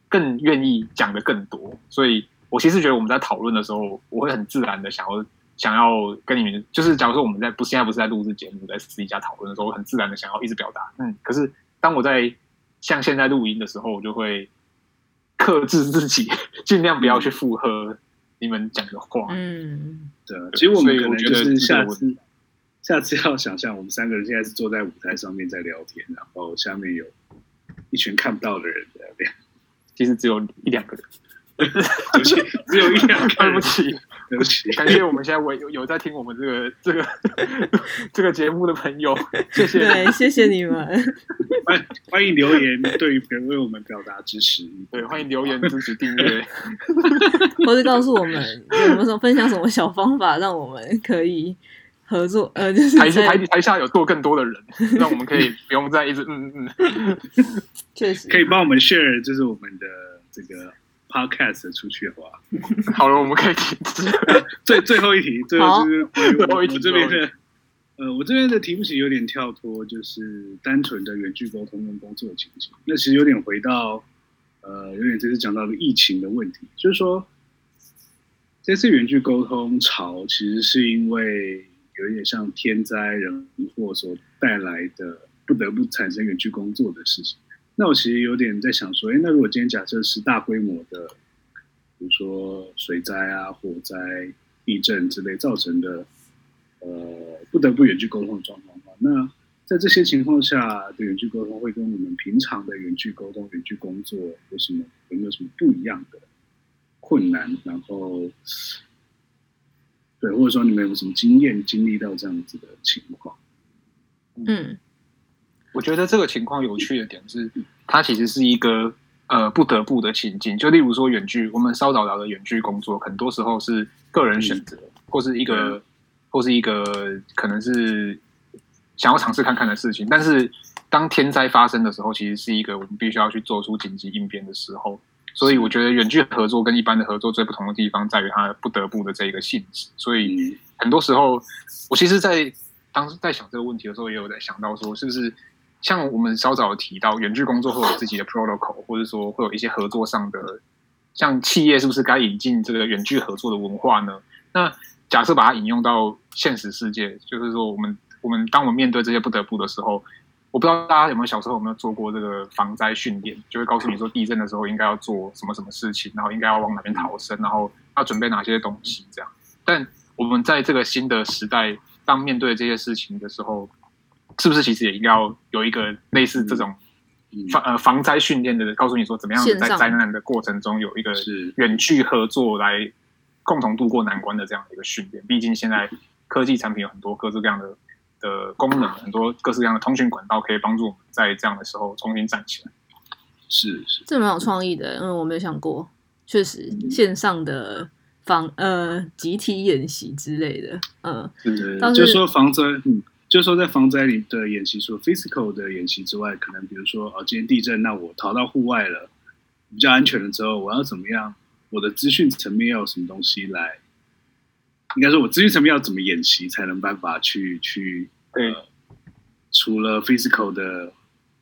更愿意讲的更多。所以我其实觉得我们在讨论的时候，我会很自然的想要想要跟你们，就是假如说我们在不现在不是在录制节目，在私底下讨论的时候，我很自然的想要一直表达嗯。可是当我在像现在录音的时候，我就会。克制自己，尽量不要去附和你们讲的话。嗯，对。其实我们可能就是下次，下次要想象我们三个人现在是坐在舞台上面在聊天，然后下面有一群看不到的人在那边。其实只有一两个人。对不起，只有一两个。对不起。对不起，感谢我们现在有有在听我们这个 这个 这个节目的朋友，谢谢，对，谢谢你们，欢欢迎留言，对于为我们表达支持，对，欢迎留言支持订阅，或者告诉我们有没有什么分享什么小方法，让我们可以合作，呃，就是台台台下有做更多的人，让我们可以不用再一直嗯嗯，确实。可以帮我们 share，就是我们的这个。Podcast 出去的话，好了，我们可以停止。最最后一题，最后就是我 我这边的，呃，我这边的题目其实有点跳脱，就是单纯的远距沟通跟工作的情景。那其实有点回到，呃，有点这次讲到的疫情的问题，就是说，这次远距沟通潮其实是因为有一点像天灾人祸所带来的，不得不产生远距工作的事情。那我其实有点在想说，哎，那如果今天假设是大规模的，比如说水灾啊、火灾、地震之类造成的，呃，不得不远距沟通的状况的话，那在这些情况下的远距沟通会跟我们平常的远距沟通、远距工作有什么有没有什么不一样的困难？然后，对，或者说你们有什么经验经历到这样子的情况？嗯。我觉得这个情况有趣的点是，它其实是一个呃不得不的情境。就例如说远距，我们稍早聊的远距工作，很多时候是个人选择，或是一个或是一个可能是想要尝试看看的事情。但是当天灾发生的时候，其实是一个我们必须要去做出紧急应变的时候。所以我觉得远距合作跟一般的合作最不同的地方，在于它不得不的这一个性质。所以很多时候，我其实，在当时在想这个问题的时候，也有在想到说，是不是？像我们稍早提到，远距工作会有自己的 protocol，或者说会有一些合作上的像企业是不是该引进这个远距合作的文化呢？那假设把它引用到现实世界，就是说我们我们当我们面对这些不得不的时候，我不知道大家有没有小时候有没有做过这个防灾训练，就会告诉你说地震的时候应该要做什么什么事情，然后应该要往哪边逃生，然后要准备哪些东西这样。但我们在这个新的时代，当面对这些事情的时候，是不是其实也应该要有一个类似这种？防呃防灾训练的，告诉你说怎么样在灾难的过程中有一个远距合作来共同度过难关的这样的一个训练。毕竟现在科技产品有很多各式各样的的功能，很多各式各样的通讯管道可以帮助我们在这样的时候重新站起来。是是，这蛮有创意的，因为我没有想过，确实线上的防呃集体演习之类的，嗯，就说防灾，嗯。就是说，在防灾里的演习，除了 physical 的演习之外，可能比如说，哦，今天地震，那我逃到户外了，比较安全了之后，我要怎么样？我的资讯层面要有什么东西来？应该说，我资讯层面要怎么演习，才能办法去去？对、呃，除了 physical 的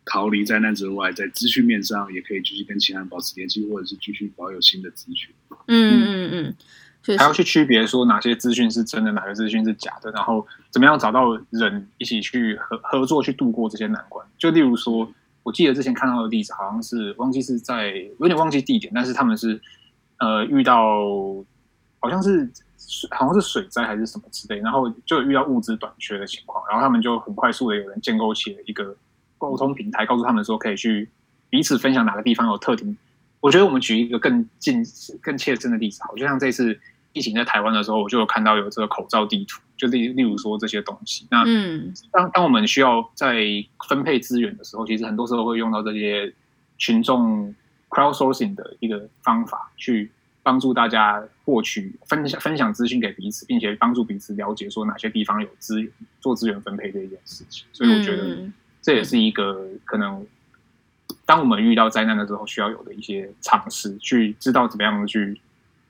逃离灾难之外，在资讯面上也可以继续跟其他人保持联系，或者是继续保有新的资讯。嗯嗯嗯。还要去区别说哪些资讯是真的，哪个资讯是假的，然后怎么样找到人一起去合合作去度过这些难关。就例如说，我记得之前看到的例子，好像是忘记是在有点忘记地点，但是他们是呃遇到好像是好像是水灾还是什么之类，然后就遇到物资短缺的情况，然后他们就很快速的有人建构起了一个沟通平台，告诉他们说可以去彼此分享哪个地方有特定。我觉得我们举一个更近、更切身的例子，好，就像这次疫情在台湾的时候，我就有看到有这个口罩地图，就例例如说这些东西。那当当我们需要在分配资源的时候，其实很多时候会用到这些群众 crowdsourcing 的一个方法，去帮助大家获取分享分享资讯给彼此，并且帮助彼此了解说哪些地方有资源做资源分配这一件事情。所以我觉得这也是一个可能。当我们遇到灾难的时候，需要有的一些尝试，去知道怎么样去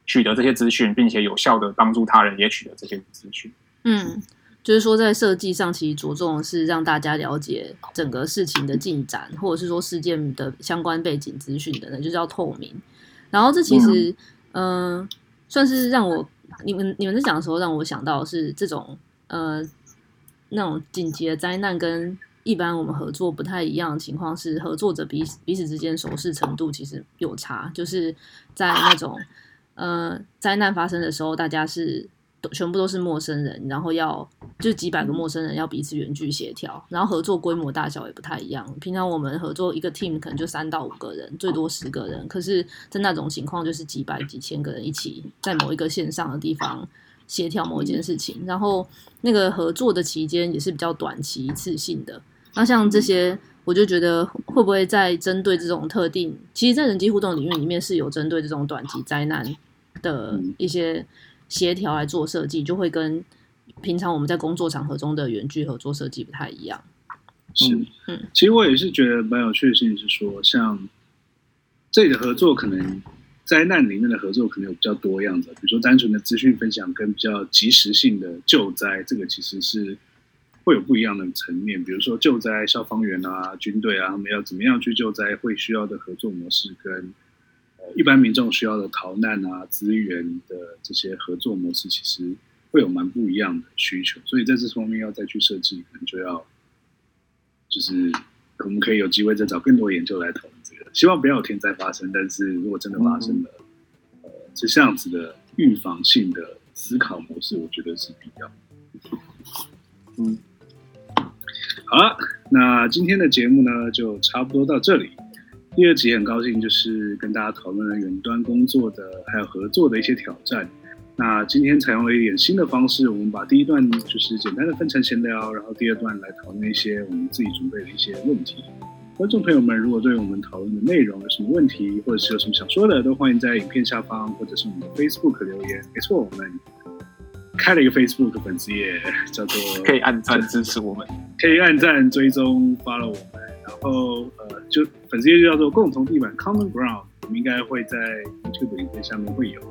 取得这些资讯，并且有效的帮助他人也取得这些资讯。嗯，就是说在设计上，其实着重的是让大家了解整个事情的进展，或者是说事件的相关背景资讯等等，就是要透明。然后这其实，嗯、呃，算是让我你们你们在讲的时候，让我想到是这种呃那种紧急的灾难跟。一般我们合作不太一样的情况是，合作者彼此彼此之间熟识程度其实有差，就是在那种呃灾难发生的时候，大家是全部都是陌生人，然后要就几百个陌生人要彼此远距协调，然后合作规模大小也不太一样。平常我们合作一个 team 可能就三到五个人，最多十个人，可是在那种情况就是几百几千个人一起在某一个线上的地方协调某一件事情，然后那个合作的期间也是比较短期一次性的。那像这些，我就觉得会不会在针对这种特定，其实，在人机互动领域里面是有针对这种短期灾难的一些协调来做设计，就会跟平常我们在工作场合中的远距合作设计不太一样。是，嗯，其实我也是觉得蛮有趣的事情是说，像这里的合作，可能灾难里面的合作可能有比较多样的，比如说单纯的资讯分享跟比较及时性的救灾，这个其实是。会有不一样的层面，比如说救灾，消防员啊、军队啊，他们要怎么样去救灾，会需要的合作模式，跟呃一般民众需要的逃难啊、资源的这些合作模式，其实会有蛮不一样的需求。所以在这方面要再去设计，可能就要就是我们可以有机会再找更多研究来讨论这个。希望不要有天灾发生，但是如果真的发生了，呃，是这样子的预防性的思考模式，我觉得是必要。嗯。好了，那今天的节目呢，就差不多到这里。第二集很高兴，就是跟大家讨论了远端工作的还有合作的一些挑战。那今天采用了一点新的方式，我们把第一段就是简单的分成闲聊，然后第二段来讨论一些我们自己准备的一些问题。观众朋友们，如果对我们讨论的内容有什么问题，或者是有什么想说的，都欢迎在影片下方或者是我们的 Facebook 留言。没错，我们。开了一个 Facebook 粉丝页，叫做可以按赞支持我们，可以按赞追踪 follow 我们，然后呃，就粉丝页就叫做共同地板 Common Ground，我们应该会在 YouTube 影片下面会有。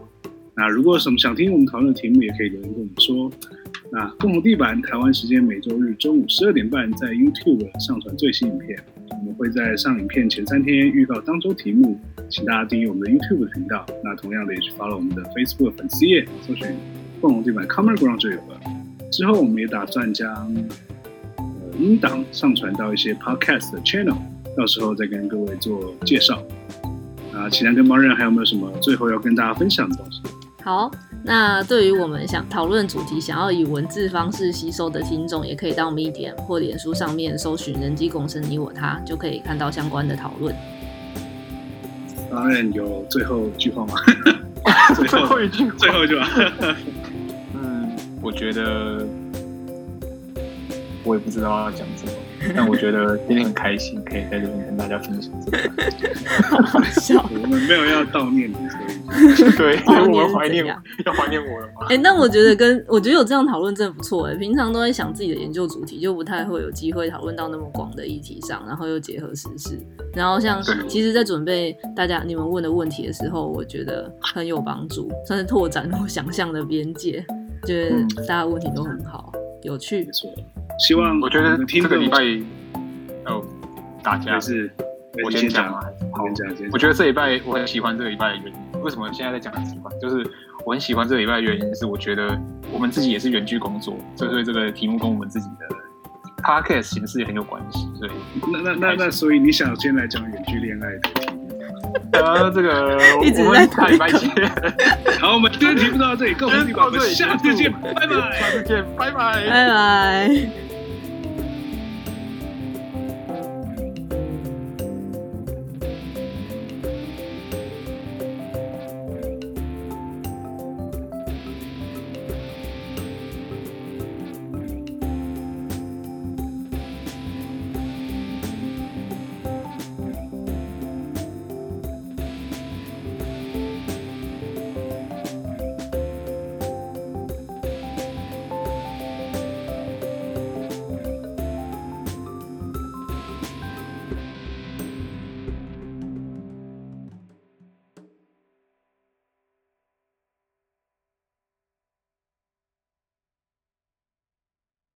那如果有什么想听我们讨论的题目，也可以留言跟我们说。那共同地板台湾时间每周日中午十二点半在 YouTube 上传最新影片。我们会在上影片前三天预告当周题目，请大家订阅我们的 YouTube 频道。那同样的也去 follow 我们的 Facebook 粉丝页，搜寻“凤凰地板 Common Ground” 就有了。之后我们也打算将呃音档上传到一些 Podcast 的 channel，到时候再跟各位做介绍。啊，其他跟猫人还有没有什么最后要跟大家分享的东西？好。那对于我们想讨论主题、想要以文字方式吸收的听众，也可以到 Medium 或脸书上面搜寻“人机共生你我他”，就可以看到相关的讨论。当然有最后一句话吗？最后一句，最后一句话。嗯，我觉得我也不知道要讲什么。但我觉得今天很开心，可以在这边跟大家分享这个。好笑，我们没有要悼念你，所以 对，我们怀念，要怀念我了吗？哎、欸，那我觉得跟我觉得有这样讨论真的不错哎。平常都在想自己的研究主题，就不太会有机会讨论到那么广的议题上，然后又结合时事，然后像其实，在准备大家你们问的问题的时候，我觉得很有帮助，算是拓展我想象的边界。觉得大家问题都很好，有趣。希望我觉得这个礼拜哦，大家是，我先讲啊。好，我觉得这礼拜我很喜欢这个礼拜的原因。为什么现在在讲很喜欢？就是我很喜欢这个礼拜的原因是，我觉得我们自己也是远距工作，所以对这个题目跟我们自己的 podcast 形式也很有关系。所以，那那那那，所以你想先来讲远距恋爱的题目？呃，这个 一直在谈。好，我们今天节目到这里，跟我们地板，我们下次见，拜拜，下次见，拜拜，拜拜。